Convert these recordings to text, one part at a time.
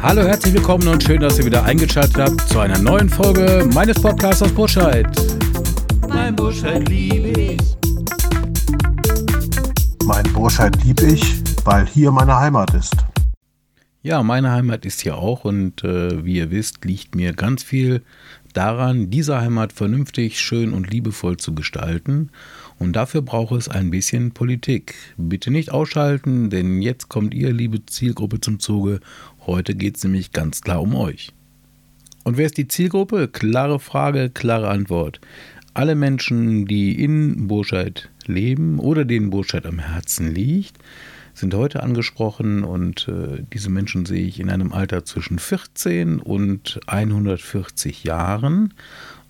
Hallo, herzlich willkommen und schön, dass ihr wieder eingeschaltet habt zu einer neuen Folge meines Podcasts aus Burscheid. Mein Burscheid liebe ich. Mein Burscheid lieb ich, weil hier meine Heimat ist. Ja, meine Heimat ist hier auch und äh, wie ihr wisst, liegt mir ganz viel daran, diese Heimat vernünftig, schön und liebevoll zu gestalten. Und dafür braucht es ein bisschen Politik. Bitte nicht ausschalten, denn jetzt kommt ihr, liebe Zielgruppe, zum Zuge. Heute geht es nämlich ganz klar um euch. Und wer ist die Zielgruppe? Klare Frage, klare Antwort. Alle Menschen, die in Burscheid leben oder denen Burscheid am Herzen liegt, sind heute angesprochen und äh, diese Menschen sehe ich in einem Alter zwischen 14 und 140 Jahren.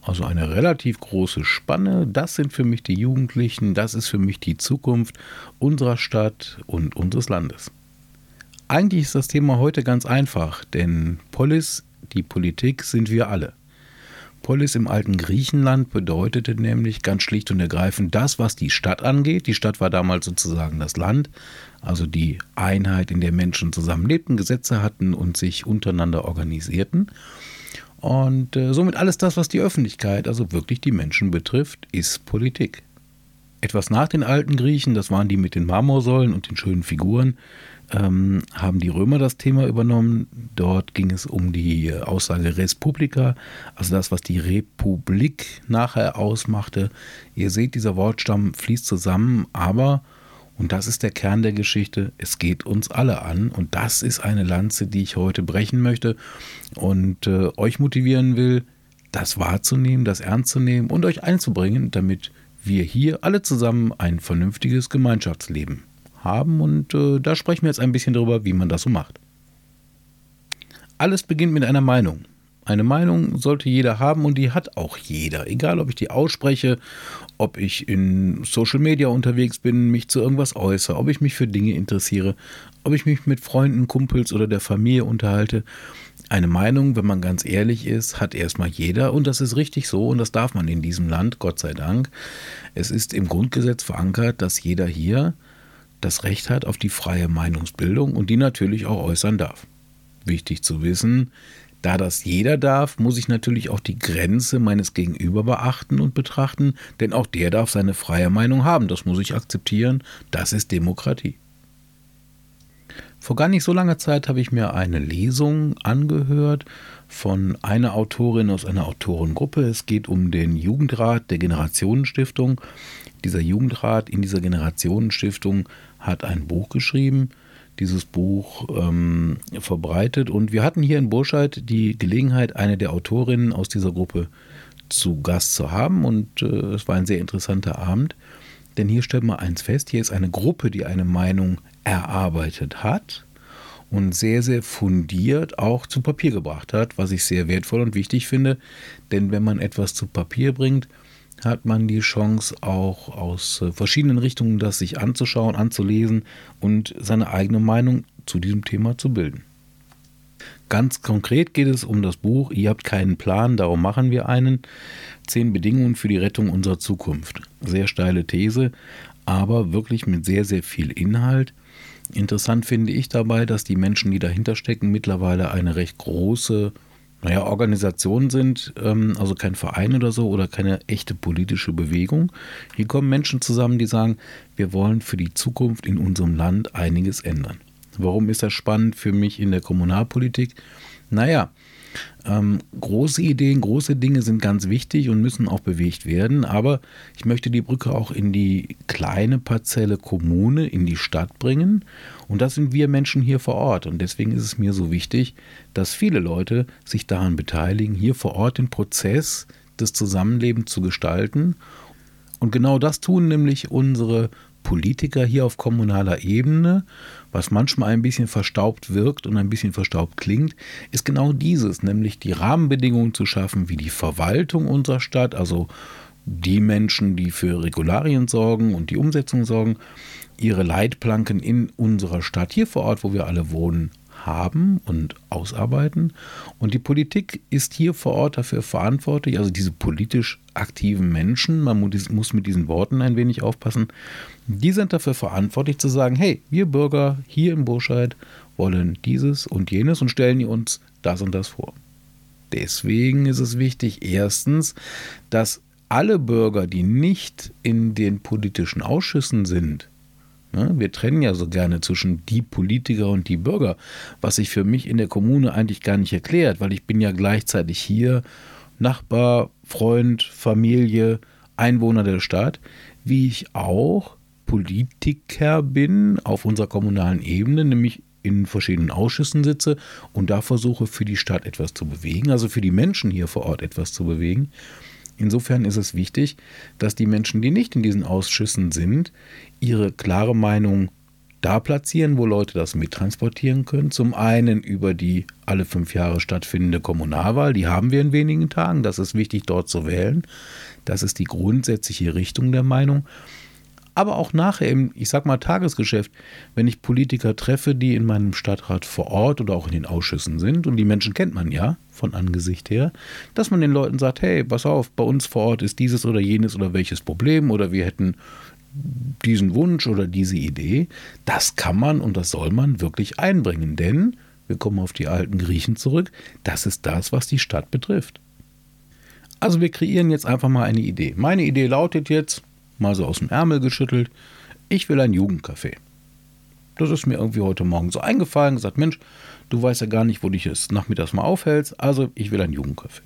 Also eine relativ große Spanne. Das sind für mich die Jugendlichen, das ist für mich die Zukunft unserer Stadt und unseres Landes. Eigentlich ist das Thema heute ganz einfach, denn Polis, die Politik, sind wir alle. Polis im alten Griechenland bedeutete nämlich ganz schlicht und ergreifend das, was die Stadt angeht. Die Stadt war damals sozusagen das Land, also die Einheit, in der Menschen zusammenlebten, Gesetze hatten und sich untereinander organisierten. Und äh, somit alles das, was die Öffentlichkeit, also wirklich die Menschen betrifft, ist Politik. Etwas nach den alten Griechen, das waren die mit den Marmorsäulen und den schönen Figuren, ähm, haben die Römer das Thema übernommen. Dort ging es um die Aussage Res Publica, also das, was die Republik nachher ausmachte. Ihr seht, dieser Wortstamm fließt zusammen, aber, und das ist der Kern der Geschichte, es geht uns alle an. Und das ist eine Lanze, die ich heute brechen möchte und äh, euch motivieren will, das wahrzunehmen, das ernst zu nehmen und euch einzubringen, damit wir hier alle zusammen ein vernünftiges Gemeinschaftsleben haben und äh, da sprechen wir jetzt ein bisschen darüber, wie man das so macht. Alles beginnt mit einer Meinung. Eine Meinung sollte jeder haben und die hat auch jeder. Egal, ob ich die ausspreche, ob ich in Social Media unterwegs bin, mich zu irgendwas äußere, ob ich mich für Dinge interessiere, ob ich mich mit Freunden, Kumpels oder der Familie unterhalte. Eine Meinung, wenn man ganz ehrlich ist, hat erstmal jeder und das ist richtig so und das darf man in diesem Land, Gott sei Dank. Es ist im Grundgesetz verankert, dass jeder hier das Recht hat auf die freie Meinungsbildung und die natürlich auch äußern darf. Wichtig zu wissen, da das jeder darf, muss ich natürlich auch die Grenze meines Gegenüber beachten und betrachten, denn auch der darf seine freie Meinung haben. Das muss ich akzeptieren. Das ist Demokratie. Vor gar nicht so langer Zeit habe ich mir eine Lesung angehört von einer Autorin aus einer Autorengruppe. Es geht um den Jugendrat der Generationenstiftung. Dieser Jugendrat in dieser Generationenstiftung hat ein Buch geschrieben, dieses Buch ähm, verbreitet. Und wir hatten hier in Burscheid die Gelegenheit, eine der Autorinnen aus dieser Gruppe zu Gast zu haben. Und äh, es war ein sehr interessanter Abend. Denn hier stellt man eins fest, hier ist eine Gruppe, die eine Meinung erarbeitet hat und sehr, sehr fundiert auch zu Papier gebracht hat, was ich sehr wertvoll und wichtig finde. Denn wenn man etwas zu Papier bringt, hat man die Chance, auch aus äh, verschiedenen Richtungen das sich anzuschauen, anzulesen und seine eigene Meinung zu diesem Thema zu bilden. Ganz konkret geht es um das Buch Ihr habt keinen Plan, darum machen wir einen. Zehn Bedingungen für die Rettung unserer Zukunft. Sehr steile These, aber wirklich mit sehr, sehr viel Inhalt. Interessant finde ich dabei, dass die Menschen, die dahinter stecken, mittlerweile eine recht große naja, Organisationen sind, ähm, also kein Verein oder so oder keine echte politische Bewegung. Hier kommen Menschen zusammen, die sagen, wir wollen für die Zukunft in unserem Land einiges ändern. Warum ist das spannend für mich in der Kommunalpolitik? Naja, ähm, große Ideen, große Dinge sind ganz wichtig und müssen auch bewegt werden, aber ich möchte die Brücke auch in die kleine Parzelle Kommune, in die Stadt bringen. Und das sind wir Menschen hier vor Ort. Und deswegen ist es mir so wichtig, dass viele Leute sich daran beteiligen, hier vor Ort den Prozess des Zusammenlebens zu gestalten. Und genau das tun nämlich unsere Politiker hier auf kommunaler Ebene, was manchmal ein bisschen verstaubt wirkt und ein bisschen verstaubt klingt, ist genau dieses, nämlich die Rahmenbedingungen zu schaffen, wie die Verwaltung unserer Stadt, also die Menschen, die für Regularien sorgen und die Umsetzung sorgen, ihre Leitplanken in unserer Stadt, hier vor Ort, wo wir alle wohnen, haben und ausarbeiten. Und die Politik ist hier vor Ort dafür verantwortlich, also diese politisch aktiven Menschen, man muss mit diesen Worten ein wenig aufpassen, die sind dafür verantwortlich zu sagen, hey, wir Bürger hier in Burscheid wollen dieses und jenes und stellen uns das und das vor. Deswegen ist es wichtig, erstens, dass alle Bürger, die nicht in den politischen Ausschüssen sind, wir trennen ja so gerne zwischen die Politiker und die Bürger, was sich für mich in der Kommune eigentlich gar nicht erklärt, weil ich bin ja gleichzeitig hier Nachbar, Freund, Familie, Einwohner der Stadt, wie ich auch Politiker bin auf unserer kommunalen Ebene, nämlich in verschiedenen Ausschüssen sitze und da versuche für die Stadt etwas zu bewegen, also für die Menschen hier vor Ort etwas zu bewegen. Insofern ist es wichtig, dass die Menschen, die nicht in diesen Ausschüssen sind, ihre klare Meinung da platzieren, wo Leute das mittransportieren können. Zum einen über die alle fünf Jahre stattfindende Kommunalwahl, die haben wir in wenigen Tagen. Das ist wichtig, dort zu wählen. Das ist die grundsätzliche Richtung der Meinung aber auch nachher im, ich sag mal, Tagesgeschäft, wenn ich Politiker treffe, die in meinem Stadtrat vor Ort oder auch in den Ausschüssen sind, und die Menschen kennt man ja von Angesicht her, dass man den Leuten sagt, hey, pass auf, bei uns vor Ort ist dieses oder jenes oder welches Problem oder wir hätten diesen Wunsch oder diese Idee, das kann man und das soll man wirklich einbringen, denn wir kommen auf die alten Griechen zurück, das ist das, was die Stadt betrifft. Also wir kreieren jetzt einfach mal eine Idee. Meine Idee lautet jetzt, mal so aus dem Ärmel geschüttelt, ich will ein Jugendcafé. Das ist mir irgendwie heute Morgen so eingefallen, gesagt, Mensch, du weißt ja gar nicht, wo dich es nachmittags mal aufhältst, also ich will ein Jugendcafé.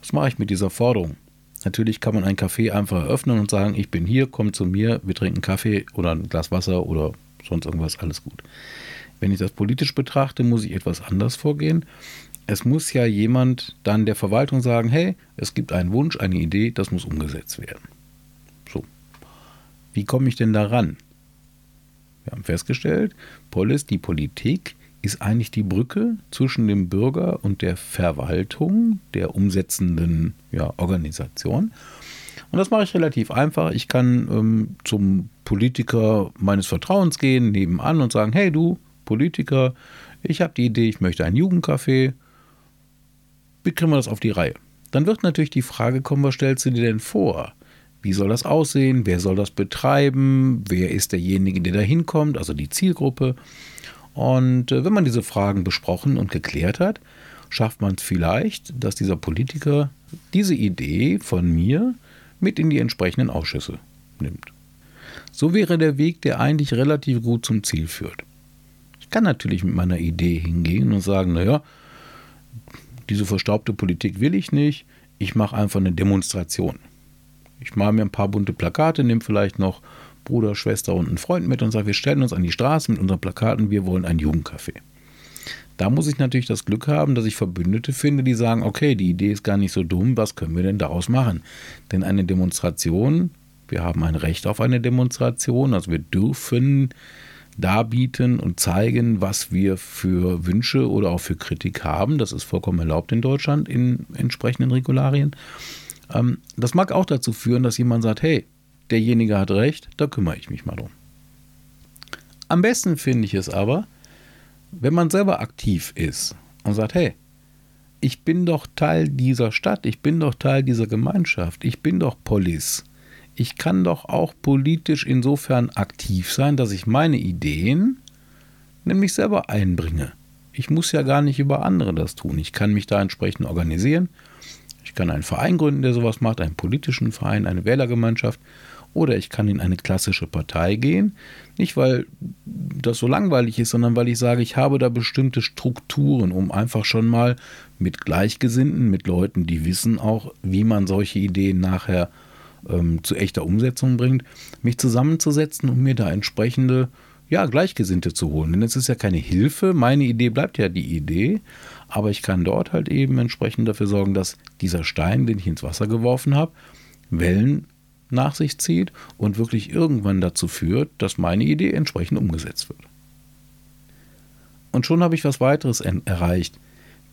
Was mache ich mit dieser Forderung? Natürlich kann man ein Café einfach eröffnen und sagen, ich bin hier, komm zu mir, wir trinken Kaffee oder ein Glas Wasser oder sonst irgendwas, alles gut. Wenn ich das politisch betrachte, muss ich etwas anders vorgehen. Es muss ja jemand dann der Verwaltung sagen, hey, es gibt einen Wunsch, eine Idee, das muss umgesetzt werden. Wie komme ich denn daran? Wir haben festgestellt, Polis, die Politik, ist eigentlich die Brücke zwischen dem Bürger und der Verwaltung, der umsetzenden ja, Organisation. Und das mache ich relativ einfach. Ich kann ähm, zum Politiker meines Vertrauens gehen, nebenan und sagen, hey du, Politiker, ich habe die Idee, ich möchte ein Jugendcafé. Wie kriegen wir das auf die Reihe? Dann wird natürlich die Frage kommen, was stellst du dir denn vor? Wie soll das aussehen? Wer soll das betreiben? Wer ist derjenige, der da hinkommt? Also die Zielgruppe. Und äh, wenn man diese Fragen besprochen und geklärt hat, schafft man es vielleicht, dass dieser Politiker diese Idee von mir mit in die entsprechenden Ausschüsse nimmt. So wäre der Weg, der eigentlich relativ gut zum Ziel führt. Ich kann natürlich mit meiner Idee hingehen und sagen, naja, diese verstaubte Politik will ich nicht, ich mache einfach eine Demonstration. Ich male mir ein paar bunte Plakate, nehme vielleicht noch Bruder, Schwester und einen Freund mit und sage, wir stellen uns an die Straße mit unseren Plakaten, wir wollen ein Jugendcafé. Da muss ich natürlich das Glück haben, dass ich Verbündete finde, die sagen, okay, die Idee ist gar nicht so dumm, was können wir denn daraus machen? Denn eine Demonstration, wir haben ein Recht auf eine Demonstration, also wir dürfen darbieten und zeigen, was wir für Wünsche oder auch für Kritik haben. Das ist vollkommen erlaubt in Deutschland in entsprechenden Regularien. Ähm, das mag auch dazu führen, dass jemand sagt, hey, derjenige hat recht, da kümmere ich mich mal drum. Am besten finde ich es aber, wenn man selber aktiv ist und sagt, hey, ich bin doch Teil dieser Stadt, ich bin doch Teil dieser Gemeinschaft, ich bin doch Polis. Ich kann doch auch politisch insofern aktiv sein, dass ich meine Ideen nämlich selber einbringe. Ich muss ja gar nicht über andere das tun. Ich kann mich da entsprechend organisieren ich kann einen Verein gründen, der sowas macht, einen politischen Verein, eine Wählergemeinschaft. Oder ich kann in eine klassische Partei gehen. Nicht, weil das so langweilig ist, sondern weil ich sage, ich habe da bestimmte Strukturen, um einfach schon mal mit Gleichgesinnten, mit Leuten, die wissen auch, wie man solche Ideen nachher ähm, zu echter Umsetzung bringt, mich zusammenzusetzen und mir da entsprechende ja, Gleichgesinnte zu holen. Denn es ist ja keine Hilfe, meine Idee bleibt ja die Idee, aber ich kann dort halt eben entsprechend dafür sorgen, dass dieser Stein, den ich ins Wasser geworfen habe, Wellen nach sich zieht und wirklich irgendwann dazu führt, dass meine Idee entsprechend umgesetzt wird. Und schon habe ich was weiteres erreicht.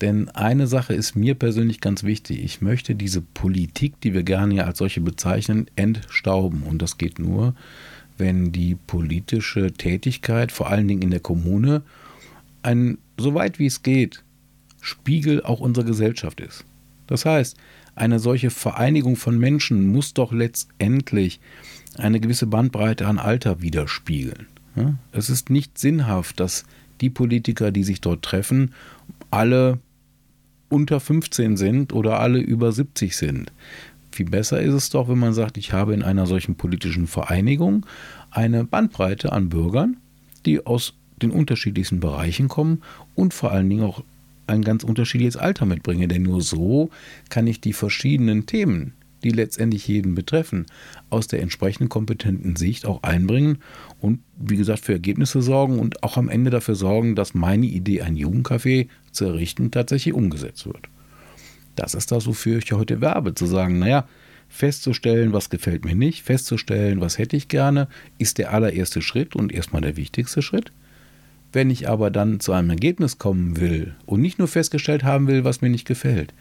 Denn eine Sache ist mir persönlich ganz wichtig. Ich möchte diese Politik, die wir gerne als solche bezeichnen, entstauben. Und das geht nur, wenn die politische Tätigkeit, vor allen Dingen in der Kommune, ein, so weit wie es geht, Spiegel auch unserer Gesellschaft ist. Das heißt, eine solche Vereinigung von Menschen muss doch letztendlich eine gewisse Bandbreite an Alter widerspiegeln. Es ist nicht sinnhaft, dass die Politiker, die sich dort treffen, alle unter 15 sind oder alle über 70 sind. Viel besser ist es doch, wenn man sagt, ich habe in einer solchen politischen Vereinigung eine Bandbreite an Bürgern, die aus den unterschiedlichsten Bereichen kommen und vor allen Dingen auch ein ganz unterschiedliches Alter mitbringen. Denn nur so kann ich die verschiedenen Themen, die letztendlich jeden betreffen, aus der entsprechenden kompetenten Sicht auch einbringen und wie gesagt für Ergebnisse sorgen und auch am Ende dafür sorgen, dass meine Idee, ein Jugendcafé zu errichten, tatsächlich umgesetzt wird. Das ist das, wofür ich heute werbe, zu sagen, naja, festzustellen, was gefällt mir nicht, festzustellen, was hätte ich gerne, ist der allererste Schritt und erstmal der wichtigste Schritt. Wenn ich aber dann zu einem Ergebnis kommen will und nicht nur festgestellt haben will, was mir nicht gefällt,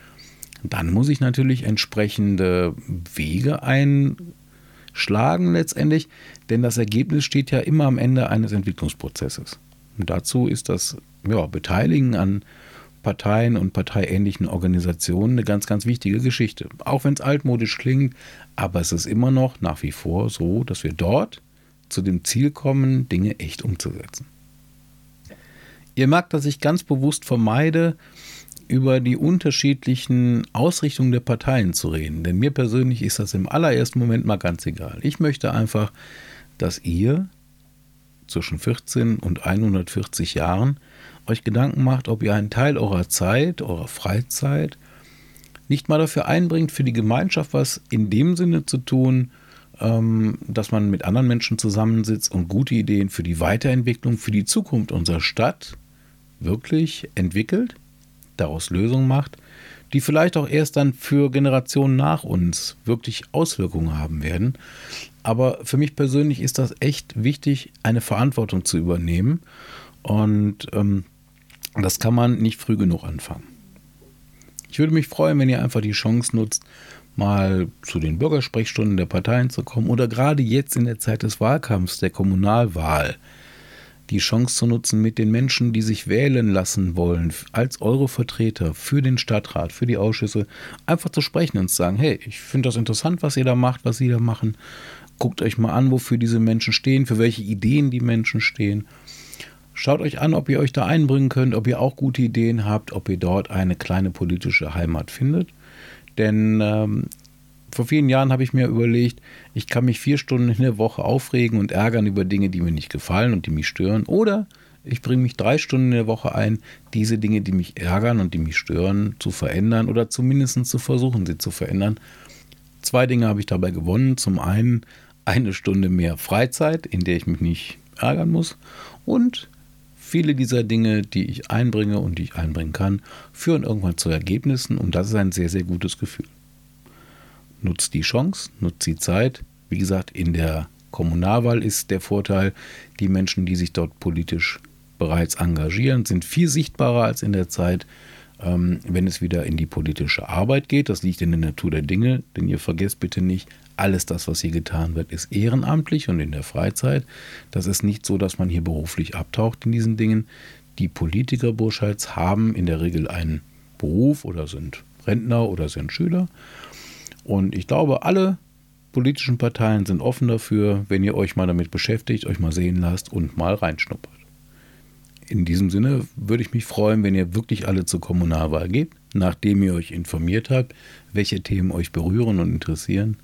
dann muss ich natürlich entsprechende Wege einschlagen letztendlich, denn das Ergebnis steht ja immer am Ende eines Entwicklungsprozesses. Und dazu ist das ja, Beteiligen an Parteien und parteiähnlichen Organisationen eine ganz, ganz wichtige Geschichte. Auch wenn es altmodisch klingt, aber es ist immer noch nach wie vor so, dass wir dort zu dem Ziel kommen, Dinge echt umzusetzen. Ihr merkt, dass ich ganz bewusst vermeide, über die unterschiedlichen Ausrichtungen der Parteien zu reden. Denn mir persönlich ist das im allerersten Moment mal ganz egal. Ich möchte einfach, dass ihr zwischen 14 und 140 Jahren euch Gedanken macht, ob ihr einen Teil eurer Zeit, eurer Freizeit nicht mal dafür einbringt, für die Gemeinschaft was in dem Sinne zu tun, ähm, dass man mit anderen Menschen zusammensitzt und gute Ideen für die Weiterentwicklung, für die Zukunft unserer Stadt wirklich entwickelt, daraus Lösungen macht, die vielleicht auch erst dann für Generationen nach uns wirklich Auswirkungen haben werden. Aber für mich persönlich ist das echt wichtig, eine Verantwortung zu übernehmen. Und ähm, das kann man nicht früh genug anfangen. Ich würde mich freuen, wenn ihr einfach die Chance nutzt, mal zu den Bürgersprechstunden der Parteien zu kommen oder gerade jetzt in der Zeit des Wahlkampfs, der Kommunalwahl, die Chance zu nutzen, mit den Menschen, die sich wählen lassen wollen, als eure Vertreter für den Stadtrat, für die Ausschüsse, einfach zu sprechen und zu sagen, hey, ich finde das interessant, was ihr da macht, was sie da machen. Guckt euch mal an, wofür diese Menschen stehen, für welche Ideen die Menschen stehen. Schaut euch an, ob ihr euch da einbringen könnt, ob ihr auch gute Ideen habt, ob ihr dort eine kleine politische Heimat findet. Denn ähm, vor vielen Jahren habe ich mir überlegt, ich kann mich vier Stunden in der Woche aufregen und ärgern über Dinge, die mir nicht gefallen und die mich stören. Oder ich bringe mich drei Stunden in der Woche ein, diese Dinge, die mich ärgern und die mich stören, zu verändern oder zumindest zu versuchen, sie zu verändern. Zwei Dinge habe ich dabei gewonnen. Zum einen eine Stunde mehr Freizeit, in der ich mich nicht ärgern muss. Und viele dieser Dinge, die ich einbringe und die ich einbringen kann, führen irgendwann zu Ergebnissen und das ist ein sehr, sehr gutes Gefühl nutzt die Chance, nutzt die Zeit. Wie gesagt, in der Kommunalwahl ist der Vorteil, die Menschen, die sich dort politisch bereits engagieren, sind viel sichtbarer als in der Zeit, ähm, wenn es wieder in die politische Arbeit geht. Das liegt in der Natur der Dinge, denn ihr vergesst bitte nicht, alles das, was hier getan wird, ist ehrenamtlich und in der Freizeit. Das ist nicht so, dass man hier beruflich abtaucht in diesen Dingen. Die Politiker Burscheids haben in der Regel einen Beruf oder sind Rentner oder sind Schüler und ich glaube, alle politischen Parteien sind offen dafür, wenn ihr euch mal damit beschäftigt, euch mal sehen lasst und mal reinschnuppert. In diesem Sinne würde ich mich freuen, wenn ihr wirklich alle zur Kommunalwahl geht, nachdem ihr euch informiert habt, welche Themen euch berühren und interessieren.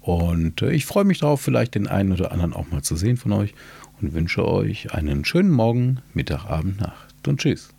Und äh, ich freue mich darauf, vielleicht den einen oder anderen auch mal zu sehen von euch und wünsche euch einen schönen Morgen, Mittag, Abend, Nacht und Tschüss.